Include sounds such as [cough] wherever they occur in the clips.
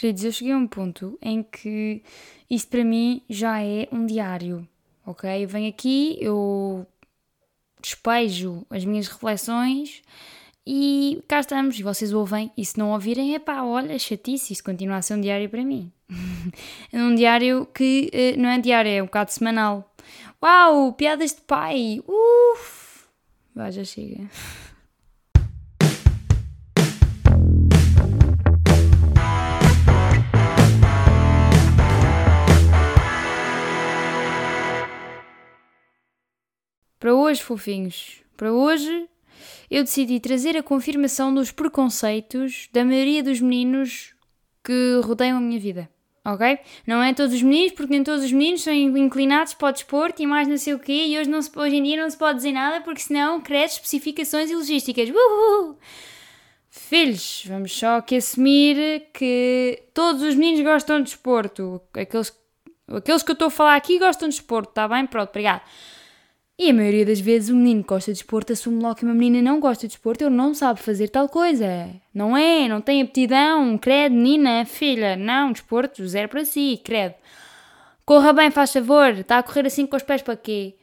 Queridos, eu cheguei a um ponto em que isso para mim já é um diário, ok? Eu venho aqui, eu despejo as minhas reflexões e cá estamos, e vocês ouvem, e se não ouvirem, é pá, olha, chatice, isso continua a ser um diário para mim. [laughs] é um diário que eh, não é diário, é um bocado semanal. Uau, piadas de pai, uff! Vai, já chega. [laughs] Para hoje, fofinhos, para hoje eu decidi trazer a confirmação dos preconceitos da maioria dos meninos que rodeiam a minha vida. Ok? Não é todos os meninos, porque nem todos os meninos são inclinados para o desporto e mais não sei o quê, e hoje, não se, hoje em dia não se pode dizer nada porque senão cresce especificações e logísticas. Uhul! Filhos, vamos só aqui assumir que todos os meninos gostam de desporto. Aqueles, aqueles que eu estou a falar aqui gostam de desporto, está bem? Pronto, obrigado. E a maioria das vezes o menino gosta de desporto assume logo que uma menina não gosta de desporto, ele não sabe fazer tal coisa. Não é, não tem aptidão, credo, menina, filha, não, desporto, zero para si, credo. Corra bem, faz favor, está a correr assim com os pés para quê?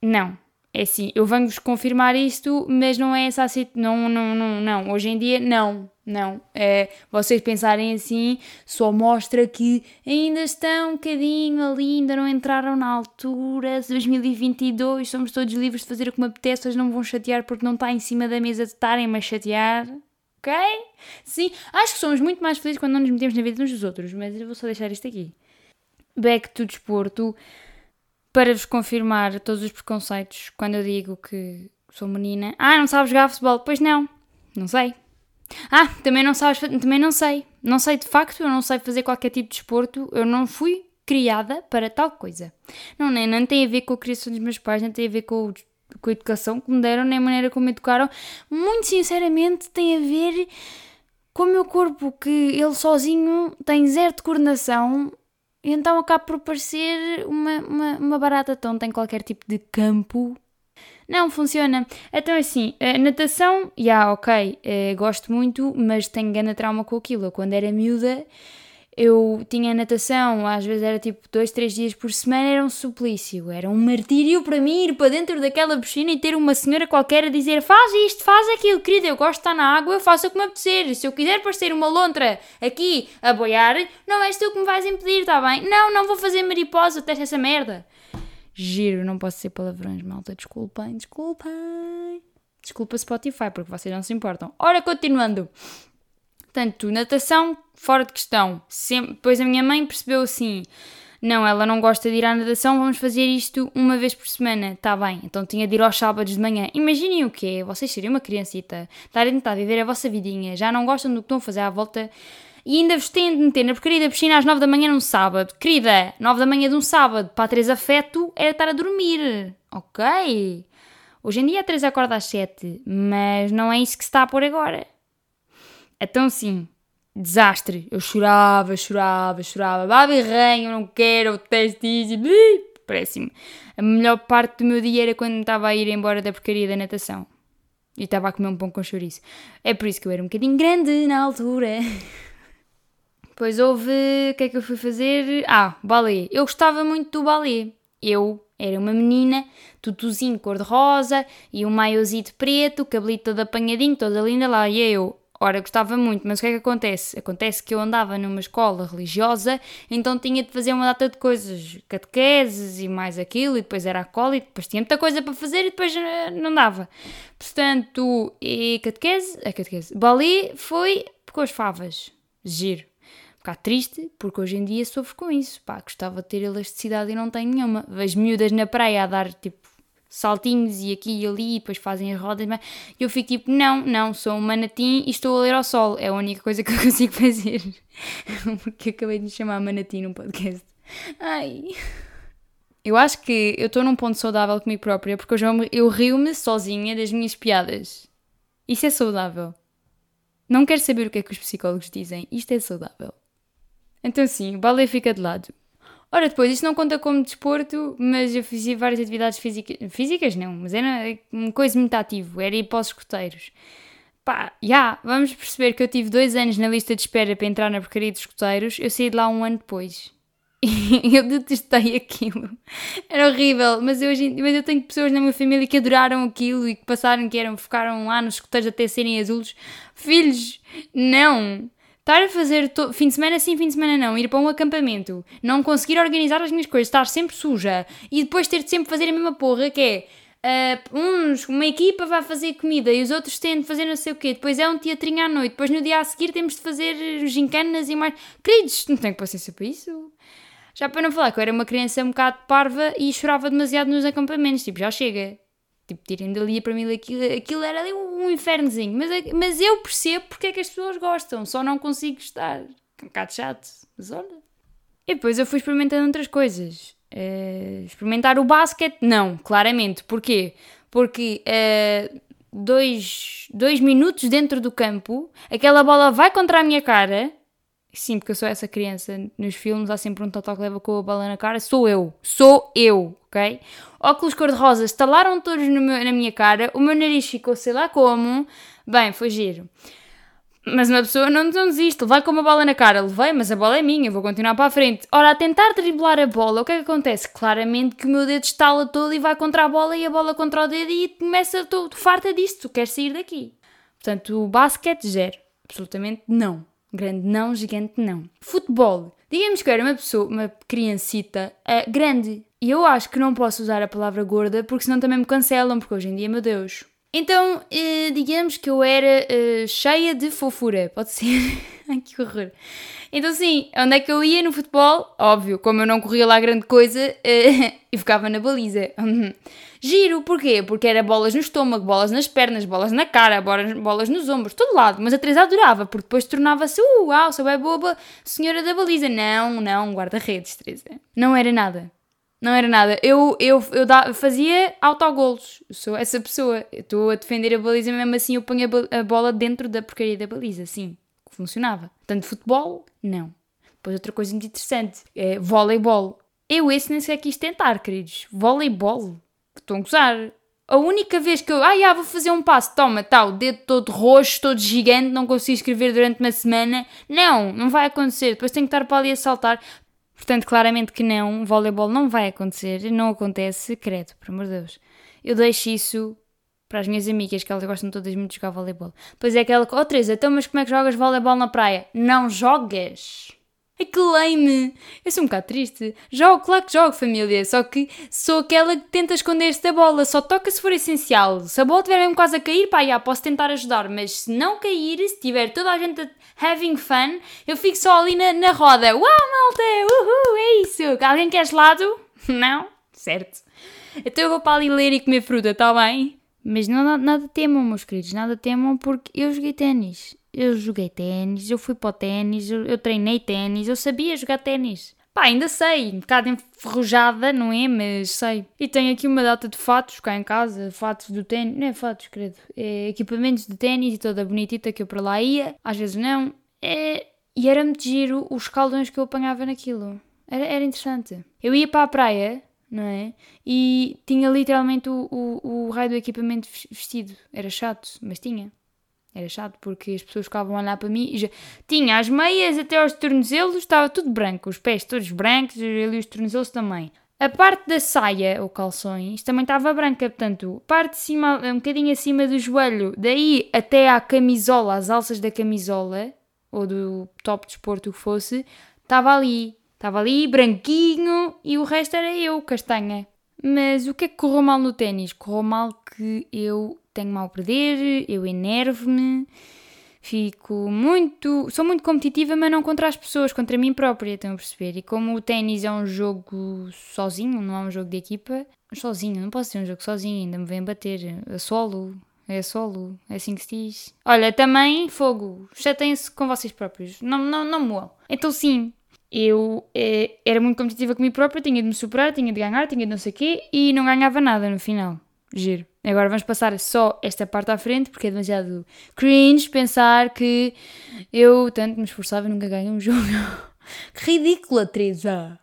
Não, é assim, eu venho-vos confirmar isto, mas não é essa assim, não, não, não, não, hoje em dia não, não. É, vocês pensarem assim só mostra que ainda estão um bocadinho ali, ainda não entraram na altura, 2022, somos todos livres de fazer o que me apetece, hoje não me vão chatear porque não está em cima da mesa de estarem-me a chatear. Ok? Sim, acho que somos muito mais felizes quando não nos metemos na vida uns dos outros, mas eu vou só deixar isto aqui. Back to desporto para vos confirmar todos os preconceitos quando eu digo que sou menina. Ah, não sabes jogar futebol? Pois não, não sei. Ah, também não sabes, também não sei. Não sei de facto, eu não sei fazer qualquer tipo de desporto, eu não fui criada para tal coisa. Não, nem, não tem a ver com a criação dos meus pais, não tem a ver com, com a educação que me deram, nem a maneira como me educaram. Muito sinceramente, tem a ver com o meu corpo, que ele sozinho tem zero de coordenação e então acaba por parecer uma, uma, uma barata tonta em qualquer tipo de campo. Não funciona. Então, assim, a natação, já, yeah, ok, uh, gosto muito, mas tenho grande trauma com aquilo. quando era miúda, eu tinha natação, às vezes era tipo dois, três dias por semana, era um suplício, era um martírio para mim ir para dentro daquela piscina e ter uma senhora qualquer a dizer faz isto, faz aquilo, querida, eu gosto de estar na água, eu faço o que me apetecer, se eu quiser parecer uma lontra aqui a boiar, não és tu que me vais impedir, está bem? Não, não vou fazer mariposa, testa essa merda. Giro, não posso ser palavrões, malta, desculpem, desculpem. Desculpa Spotify, porque vocês não se importam. Ora, continuando. Portanto, natação, fora de questão. Sempre, depois a minha mãe percebeu assim: não, ela não gosta de ir à natação, vamos fazer isto uma vez por semana. Está bem, então tinha de ir aos sábados de manhã. Imaginem o quê? Vocês seriam uma criancita, estarem a tentar viver a vossa vidinha, já não gostam do que estão a fazer à volta e ainda vos têm de meter na porcaria da piscina às 9 da manhã num sábado. Querida, 9 da manhã de um sábado, para a Teresa afeto era estar a dormir. Ok? Hoje em dia a Teresa acorda às 7, mas não é isso que se está a pôr agora. Então, sim, desastre. Eu chorava, chorava, chorava. Babi ranho, não quero, o teste isso. Péssimo. A melhor parte do meu dia era quando estava a ir embora da porcaria da natação. E estava a comer um pão com chouriço. É por isso que eu era um bocadinho grande na altura. [laughs] Depois houve. O que é que eu fui fazer? Ah, balé. Eu gostava muito do balé. Eu era uma menina, tutuzinho cor-de-rosa e um maiôzito preto, cabelito todo apanhadinho, toda linda lá. E eu, Ora, gostava muito, mas o que é que acontece? Acontece que eu andava numa escola religiosa, então tinha de fazer uma data de coisas, catequeses e mais aquilo, e depois era a e depois tinha muita coisa para fazer e depois eh, não dava. Portanto, e catequese, a catequese, balé foi com as favas, giro. Um bocado triste, porque hoje em dia sofro com isso. Pá, gostava de ter elasticidade e não tenho nenhuma. Vejo miúdas na praia a dar tipo saltinhos e aqui e ali, e depois fazem as rodas, mas eu fico tipo, não, não, sou um manatim e estou a ler ao sol, é a única coisa que eu [laughs] consigo fazer, [laughs] porque acabei de me chamar manatim num podcast. Ai. Eu acho que eu estou num ponto saudável comigo própria, porque eu, eu rio-me sozinha das minhas piadas. Isso é saudável. Não quero saber o que é que os psicólogos dizem, isto é saudável. Então sim, o balé fica de lado. Ora, depois, isto não conta como desporto, mas eu fazia várias atividades físicas. Físicas não, mas era uma coisa muito ativo, era ir para os escoteiros. pá, já, yeah, vamos perceber que eu tive dois anos na lista de espera para entrar na porcaria dos escuteiros, eu saí de lá um ano depois. [laughs] E eu detestei aquilo. Era horrível, mas eu, mas eu tenho pessoas na minha família que adoraram aquilo e que passaram, que eram, ficaram lá nos escuteiros até serem adultos. Filhos, não! Estar a fazer fim de semana sim, fim de semana não, ir para um acampamento, não conseguir organizar as minhas coisas, estar sempre suja e depois ter de sempre fazer a mesma porra que é Uh, uns, uma equipa vai fazer comida e os outros têm de fazer não sei o quê. Depois é um teatrinho à noite. Depois no dia a seguir temos de fazer gincanas e mais. Queridos, não tenho paciência para isso. Já para não falar que eu era uma criança um bocado parva e chorava demasiado nos acampamentos. Tipo, já chega. Tipo, tirem dali para mim aquilo, aquilo era ali um infernozinho. Mas, mas eu percebo porque é que as pessoas gostam. Só não consigo estar. É um bocado chato. Mas olha. E depois eu fui experimentando outras coisas. Uh, experimentar o basquete, não, claramente. Porquê? Porque uh, dois, dois minutos dentro do campo, aquela bola vai contra a minha cara. Sim, porque eu sou essa criança. Nos filmes há sempre um total que leva com a bola na cara. Sou eu. Sou eu, ok? Óculos cor-de-rosa estalaram todos meu, na minha cara. O meu nariz ficou sei lá como. Bem, foi giro. Mas uma pessoa não, não desiste, vai com uma bola na cara, levei, mas a bola é minha, vou continuar para a frente. Ora, a tentar driblar a bola, o que é que acontece? Claramente que o meu dedo estala todo e vai contra a bola e a bola contra o dedo e começa, tu farta disto, tu queres sair daqui. Portanto, o basquete, zero. Absolutamente não. Grande não, gigante não. Futebol. Digamos que eu era uma pessoa, uma criancita uh, grande. E eu acho que não posso usar a palavra gorda porque senão também me cancelam, porque hoje em dia, meu Deus, então, eh, digamos que eu era eh, cheia de fofura, pode ser? [laughs] Ai que horror! Então, sim, onde é que eu ia no futebol? Óbvio, como eu não corria lá grande coisa, eh, [laughs] e ficava na baliza. Giro, porquê? Porque era bolas no estômago, bolas nas pernas, bolas na cara, bolas, bolas nos ombros, todo lado. Mas a Teresa adorava, porque depois tornava-se, uh, uau, sou bem boba, senhora da baliza. Não, não, guarda-redes, Teresa. Não era nada. Não era nada. Eu, eu, eu da, fazia autogolos. Eu sou essa pessoa. Estou a defender a baliza, mesmo assim eu ponho a, a, bola dentro da porcaria da baliza. Sim, funcionava. Tanto futebol, não. Depois outra coisa muito interessante é voleibol. Eu esse nem sequer quis tentar, queridos. Voleibol. Estão a gozar. A única vez que eu, ah, já, vou fazer um passo, toma, tal, tá, dedo todo roxo, todo gigante, não consigo escrever durante uma semana. Não, não vai acontecer. Depois tenho que estar para ali a saltar. Portanto, claramente que não, voleibol não vai acontecer, não acontece, credo, por amor de Deus. Eu deixo isso para as minhas amigas, que elas gostam todas muito de jogar voleibol. Pois é aquela que, oh Teresa, então mas como é que jogas voleibol na praia? Não jogas! Ai que! Eu sou um bocado triste. Jogo, claro que jogo, família. Só que sou aquela que tenta esconder-se da bola. Só toca se for essencial. Se a bola estiver mesmo quase a cair, pá, já, posso tentar ajudar. Mas se não cair, se tiver toda a gente having fun, eu fico só ali na, na roda. Uau, malta! Uhul, é isso! Alguém quer gelado? [laughs] Não? Certo. Então eu vou para ali ler e comer fruta, está bem? Mas não, nada temam, meus queridos. Nada temam porque eu joguei ténis eu joguei ténis, eu fui para o ténis, eu, eu treinei ténis, eu sabia jogar ténis. Pá, ainda sei, um bocado enferrujada, não é? Mas sei. E tenho aqui uma data de fatos cá em casa, fatos do ténis, não é fatos, credo, é equipamentos de ténis e toda bonitita que eu para lá ia, às vezes não. É... E era muito giro os caldões que eu apanhava naquilo. Era, era interessante. Eu ia para a praia, não é? E tinha literalmente o, o, o raio do equipamento vestido. Era chato, mas tinha. Era chato porque as pessoas ficavam a olhar para mim e já tinha as meias até aos tornozelos, estava tudo branco, os pés todos brancos e os tornozelos também. A parte da saia, ou calções, também estava branca, portanto, parte de cima, um bocadinho acima do joelho, daí até à camisola, as alças da camisola, ou do top de o que fosse, estava ali. Estava ali, branquinho, e o resto era eu, castanha. Mas o que é que correu mal no ténis? Correu mal que eu tenho mal a perder, eu enervo-me, fico muito. Sou muito competitiva, mas não contra as pessoas, contra mim própria, estão a perceber? E como o ténis é um jogo sozinho, não é um jogo de equipa, sozinho, não posso ser um jogo sozinho, ainda me vem bater, a solo. É solo, é assim que se diz. Olha, também, fogo, chateiem-se com vocês próprios, não, não, não moam. Então, sim, eu eh, era muito competitiva comigo própria, tinha de me superar, tinha de ganhar, tinha de não sei o quê, e não ganhava nada no final. Giro. Agora vamos passar só esta parte à frente porque é demasiado cringe pensar que eu tanto me esforçava e nunca ganhei um [laughs] jogo. que ridícula, Teresa!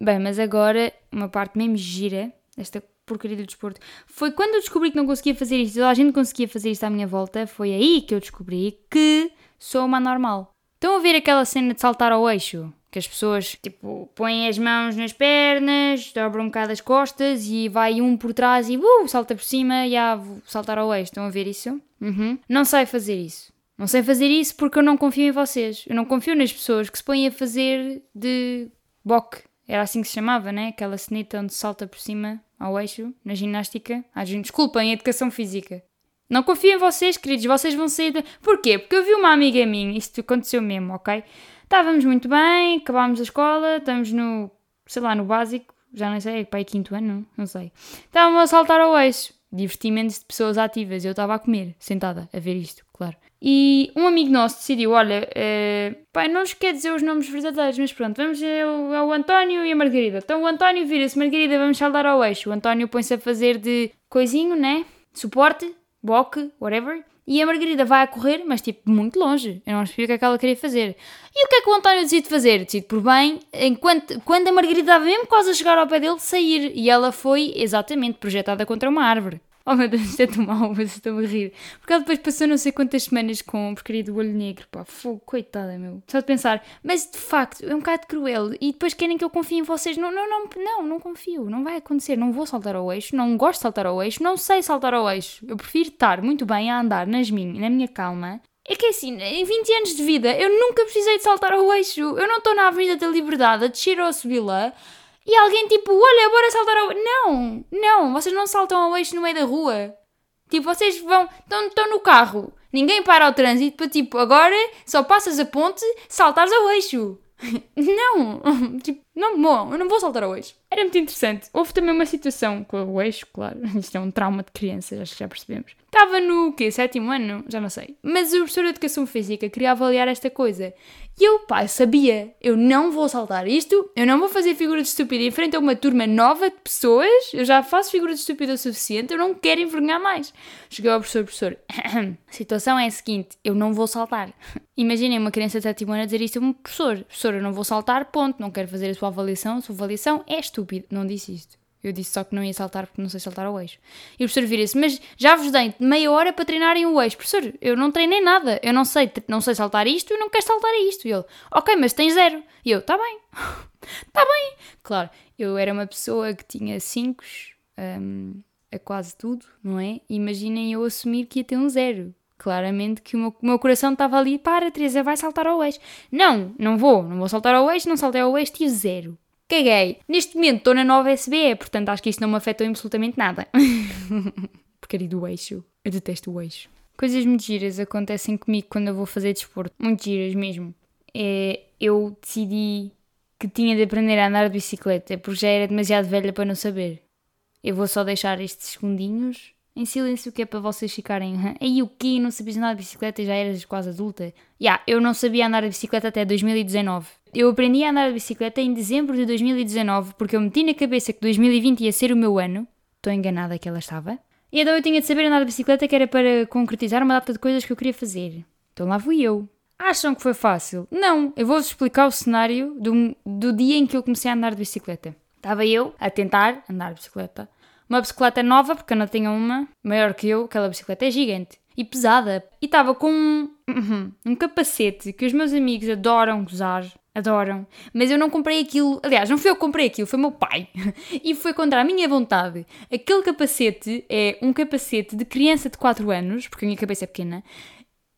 Bem, mas agora uma parte mesmo gira, esta porcaria do desporto. Foi quando eu descobri que não conseguia fazer isto, toda a gente conseguia fazer isto à minha volta, foi aí que eu descobri que sou uma normal. Estão a ver aquela cena de saltar ao eixo? Que as pessoas, tipo, põem as mãos nas pernas, dobram um bocado as costas e vai um por trás e uh, salta por cima e ah, saltar ao eixo. Estão a ver isso? Uhum. Não sei fazer isso. Não sei fazer isso porque eu não confio em vocês. Eu não confio nas pessoas que se põem a fazer de boque. Era assim que se chamava, né? Aquela cenita onde se salta por cima ao eixo, na ginástica. Ah, desculpem, educação física. Não confio em vocês, queridos, vocês vão sair. De... Porquê? Porque eu vi uma amiga minha, isto aconteceu mesmo, ok? Estávamos muito bem, acabámos a escola, estamos no, sei lá, no básico, já não sei, pai, quinto ano, não sei. Estávamos a saltar ao eixo, divertimentos de pessoas ativas, eu estava a comer, sentada, a ver isto, claro. E um amigo nosso decidiu: olha, uh, pai, não nos quer dizer os nomes verdadeiros, mas pronto, vamos é o, é o António e a Margarida. Então o António vira-se, Margarida, vamos saltar ao eixo. O António põe-se a fazer de coisinho, né? Suporte, boque, whatever. E a Margarida vai a correr, mas tipo, muito longe. Eu não percebi o que é que ela queria fazer. E o que é que o António decide fazer? Decide por bem, enquanto, quando a Margarida estava mesmo quase a chegar ao pé dele, sair. E ela foi exatamente projetada contra uma árvore. Oh meu Deus, isto é tão mau, mas estou a rir. Porque ela depois passou não sei quantas semanas com a porcaria do olho negro, pá, fogo, coitada, meu. Só de pensar, mas de facto é um bocado cruel e depois querem que eu confie em vocês. Não, não, não, não, não confio, não vai acontecer. Não vou saltar ao eixo, não gosto de saltar ao eixo, não sei saltar ao eixo. Eu prefiro estar muito bem a andar nas minhas, na minha calma. É que assim, em 20 anos de vida, eu nunca precisei de saltar ao eixo. Eu não estou na Avenida da Liberdade a descer ou a subir lá e alguém tipo, olha, bora saltar ao Não, não, vocês não saltam ao eixo no meio da rua. Tipo, vocês vão, estão no carro, ninguém para o trânsito para tipo, agora só passas a ponte, saltares ao eixo. [laughs] não, [laughs] tipo, não, bom, eu não vou saltar ao eixo. Era muito interessante. Houve também uma situação com o eixo, claro, [laughs] isto é um trauma de criança, acho que já percebemos. Estava no quê? Sétimo ano? Já não sei. Mas o professor de Educação Física queria avaliar esta coisa. E eu, pá, sabia, eu não vou saltar isto, eu não vou fazer figura de estúpida em frente a uma turma nova de pessoas, eu já faço figura de estúpida o suficiente, eu não quero envergonhar mais. Cheguei ao professor, professor, [clears throat] a situação é a seguinte, eu não vou saltar. [laughs] Imaginem uma criança de sétimo ano a dizer isto a um professor. Professor, eu não vou saltar, ponto, não quero fazer a sua avaliação, a sua avaliação é estúpida. Não disse isto. Eu disse só que não ia saltar porque não sei saltar ao eixo. E o professor vira-se, mas já vos dei meia hora para treinarem o eixo. Professor, eu não treinei nada, eu não sei, não sei saltar isto e não quero saltar isto. E ele, ok, mas tem zero. E eu, tá bem, [laughs] tá bem. Claro, eu era uma pessoa que tinha cinco um, a quase tudo, não é? Imaginem eu assumir que ia ter um zero. Claramente que o meu, meu coração estava ali, para, Teresa, vai saltar ao eixo. Não, não vou, não vou saltar ao eixo, não saltei ao eixo, tive zero caguei. Neste momento estou na nova SBE, portanto acho que isto não me afetou absolutamente nada. [laughs] Porcaria do eixo. Eu detesto o eixo. Coisas muito giras acontecem comigo quando eu vou fazer desporto. Muito giras mesmo. É, eu decidi que tinha de aprender a andar de bicicleta porque já era demasiado velha para não saber. Eu vou só deixar estes segundinhos em silêncio que é para vocês ficarem. Aí o que? Não sabias andar de bicicleta e já eras quase adulta? Já, yeah, eu não sabia andar de bicicleta até 2019. Eu aprendi a andar de bicicleta em dezembro de 2019 porque eu meti na cabeça que 2020 ia ser o meu ano. Estou enganada que ela estava. E então eu tinha de saber andar de bicicleta que era para concretizar uma data de coisas que eu queria fazer. Então lá fui eu. Acham que foi fácil? Não, eu vou-vos explicar o cenário do, do dia em que eu comecei a andar de bicicleta. Estava eu a tentar andar de bicicleta uma bicicleta nova, porque eu não tinha uma, maior que eu, aquela bicicleta é gigante e pesada. E estava com um, uhum, um capacete que os meus amigos adoram usar, adoram, mas eu não comprei aquilo. Aliás, não fui eu que comprei aquilo, foi meu pai. [laughs] e foi contra a minha vontade. Aquele capacete é um capacete de criança de 4 anos, porque a minha cabeça é pequena,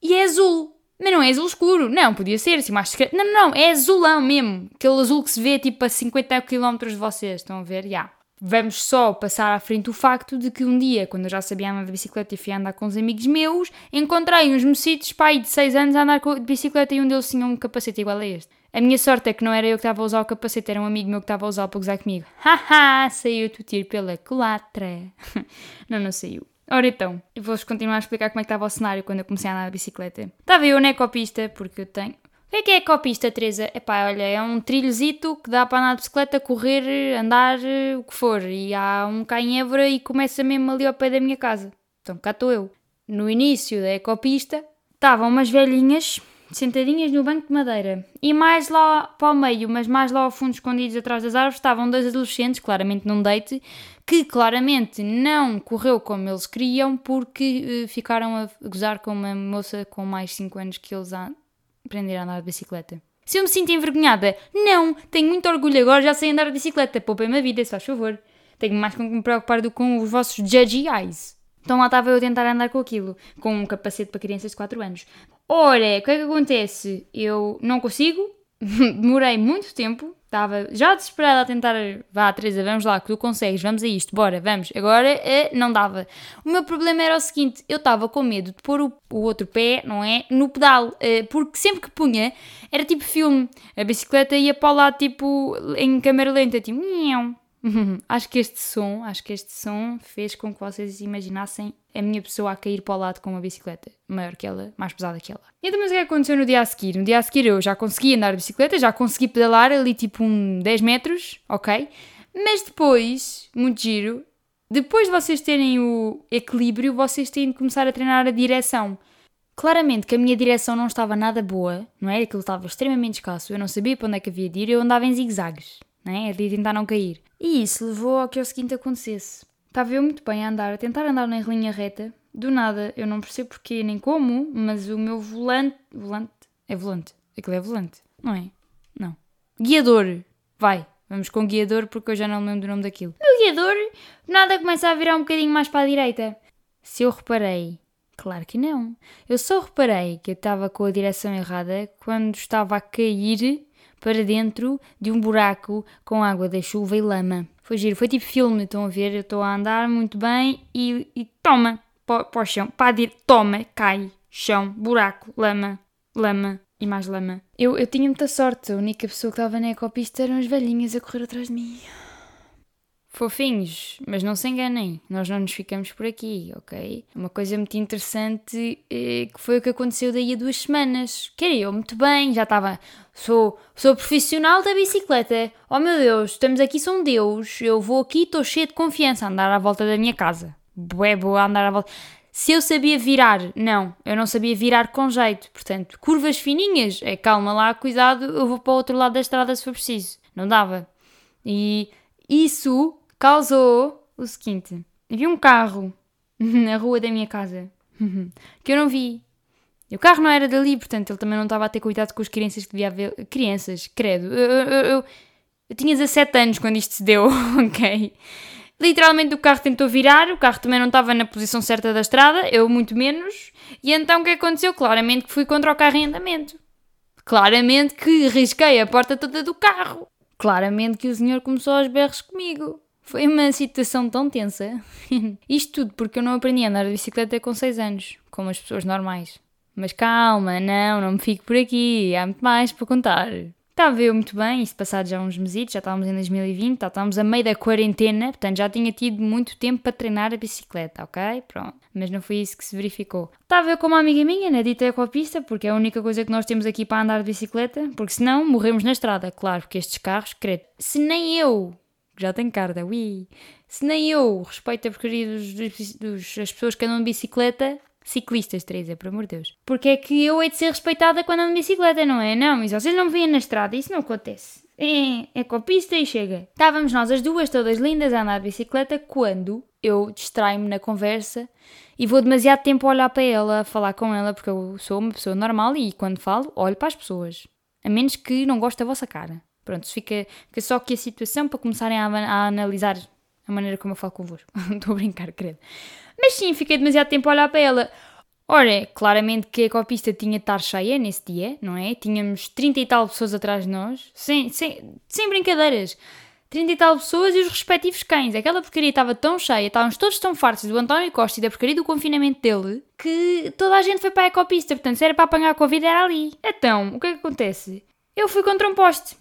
e é azul. Mas não é azul escuro, não, podia ser assim mais Não, não, não, é azulão mesmo. Aquele azul que se vê tipo a 50 km de vocês, estão a ver? Já. Yeah. Vamos só passar à frente o facto de que um dia, quando eu já sabia andar de bicicleta e fui andar com uns amigos meus, encontrei uns mocitos, pai, de 6 anos a andar de bicicleta e um deles tinha um capacete igual a este. A minha sorte é que não era eu que estava a usar o capacete, era um amigo meu que estava a usar para gozar comigo. [laughs] Haha, saiu-te o tiro pela culatra. [laughs] não, não saiu. Ora então, vou-vos continuar a explicar como é que estava o cenário quando eu comecei a andar de bicicleta. Estava eu na ecopista, porque eu tenho... É que é a copista, Teresa? Epá, olha, é um trilhozito que dá para andar de bicicleta, correr, andar, o que for. E há um cá em Évora e começa mesmo ali ao pé da minha casa. Então cá estou eu. No início da ecopista estavam umas velhinhas, sentadinhas no banco de madeira. E mais lá para o meio, mas mais lá ao fundo, escondidos atrás das árvores, estavam dois adolescentes, claramente num date, que claramente não correu como eles queriam, porque uh, ficaram a gozar com uma moça com mais 5 anos que eles aprender a andar de bicicleta. Se eu me sinto envergonhada, não! Tenho muito orgulho agora, já sei andar de bicicleta. Poupem-me a vida, se faz favor. Tenho mais com que me preocupar do que com os vossos judgy eyes. Então lá estava eu a tentar andar com aquilo, com um capacete para crianças de 4 anos. Ora, o que é que acontece? Eu não consigo, [laughs] demorei muito tempo, estava já desesperada a tentar. Vá, Teresa, vamos lá, que tu consegues, vamos a isto, bora, vamos. Agora eh, não dava. O meu problema era o seguinte: eu estava com medo de pôr o, o, outro pé, não é? No pedal, eh, porque sempre que punha era tipo filme. A bicicleta ia para lá, tipo, em câmera lenta, tipo, [laughs] acho que este som, acho que este som fez com que vocês imaginassem a minha pessoa a cair para o lado com uma bicicleta maior que ela, mais pesada que ela. E então, mas o que aconteceu no dia a seguir? No dia a seguir eu já consegui andar de bicicleta, já consegui pedalar ali tipo um 10 metros, ok? Mas depois, muito giro, depois de vocês terem o equilíbrio, vocês têm de começar a treinar a direção. Claramente que a minha direção não estava nada boa, não é? Aquilo estava extremamente escasso, eu não sabia para onde é que havia de ir, eu andava em zigue-zagues, não é? A tentar não cair. E isso levou ao que o seguinte acontecesse. Estava eu muito bem a andar, a tentar andar na linha reta. Do nada, eu não percebo porquê nem como, mas o meu volante. Volante? É volante. Aquilo é volante, não é? Não. Guiador! Vai, vamos com guiador porque eu já não lembro do nome daquilo. O guiador, nada começa a virar um bocadinho mais para a direita. Se eu reparei, claro que não. Eu só reparei que eu estava com a direção errada quando estava a cair para dentro de um buraco com água da chuva e lama. Foi giro, foi tipo filme, estão a ver? Eu estou a andar muito bem e, e toma, para o chão, para dir, toma, cai, chão, buraco, lama, lama e mais lama. Eu, eu tinha muita sorte, a única pessoa que estava na ecopista eram as velhinhas a correr atrás de mim. Fofinhos, mas não se enganem, nós não nos ficamos por aqui, ok? Uma coisa muito interessante eh, que foi o que aconteceu daí a duas semanas. Queria eu muito bem, já estava. Sou, sou profissional da bicicleta. Oh meu Deus, estamos aqui, um Deus. Eu vou aqui, estou cheio de confiança a andar à volta da minha casa. Bué, boa andar à volta. Se eu sabia virar, não, eu não sabia virar com jeito. Portanto, curvas fininhas, é calma lá, cuidado, eu vou para o outro lado da estrada se for preciso. Não dava. E isso causou o seguinte: havia um carro [laughs] na rua da minha casa [laughs] que eu não vi. E o carro não era dali, portanto ele também não estava a ter cuidado com as crianças que devia haver. Crianças, credo. Eu, eu, eu, eu tinha 17 anos quando isto se deu, [laughs] ok? Literalmente o carro tentou virar, o carro também não estava na posição certa da estrada, eu muito menos. E então o que aconteceu? Claramente que fui contra o carro em andamento. Claramente que risquei a porta toda do carro. Claramente que o senhor começou aos berros comigo. Foi uma situação tão tensa. [laughs] Isto tudo porque eu não aprendi a andar de bicicleta com 6 anos, como as pessoas normais. Mas calma, não, não me fico por aqui, há muito mais para contar. Estava eu muito bem, isso passado já uns meses, já estávamos em 2020, já estávamos a meio da quarentena, portanto já tinha tido muito tempo para treinar a bicicleta, ok? Pronto. Mas não foi isso que se verificou. Estava eu com uma amiga minha na dita ecopista, porque é a única coisa que nós temos aqui para andar de bicicleta, porque senão morremos na estrada, claro, porque estes carros, credo. Se nem eu já tenho carta, ui. Se nem eu respeito a porcaria dos, dos, das pessoas que andam de bicicleta, ciclistas, Teresa, por amor de Deus. Porque é que eu hei de ser respeitada quando ando de bicicleta, não é? Não, mas vocês não me veem na estrada, isso não acontece. É, é com a pista e chega. Estávamos nós as duas, todas lindas, a andar de bicicleta, quando eu distraio-me na conversa e vou demasiado tempo a olhar para ela, a falar com ela, porque eu sou uma pessoa normal e quando falo, olho para as pessoas. A menos que não goste da vossa cara. Pronto, fica, fica só aqui a situação para começarem a, a analisar a maneira como eu falo convosco. [laughs] Estou a brincar, credo. Mas sim, fiquei demasiado tempo a olhar para ela. Ora, claramente que a ecopista tinha de estar cheia nesse dia, não é? Tínhamos 30 e tal pessoas atrás de nós, sem, sem, sem brincadeiras. 30 e tal pessoas e os respectivos cães. Aquela porcaria estava tão cheia, estávamos todos tão fartos do António Costa e da porcaria do confinamento dele, que toda a gente foi para a ecopista. Portanto, se era para apanhar a Covid, era ali. Então, o que é que acontece? Eu fui contra um poste.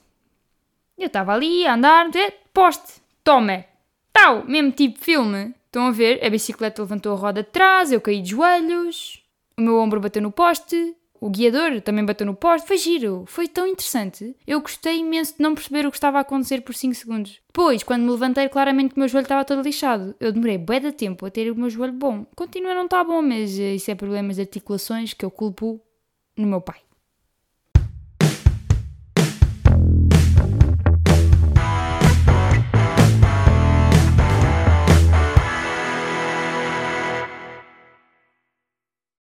Eu estava ali a andar, poste, toma, tal, mesmo tipo filme. Estão a ver? A bicicleta levantou a roda de trás, eu caí de joelhos, o meu ombro bateu no poste, o guiador também bateu no poste. Foi giro, foi tão interessante. Eu gostei imenso de não perceber o que estava a acontecer por 5 segundos. Depois, quando me levantei, claramente o meu joelho estava todo lixado. Eu demorei bué de tempo a ter o meu joelho bom. Continua a não estar bom, mas eh, isso é problemas de articulações que eu culpo no meu pai.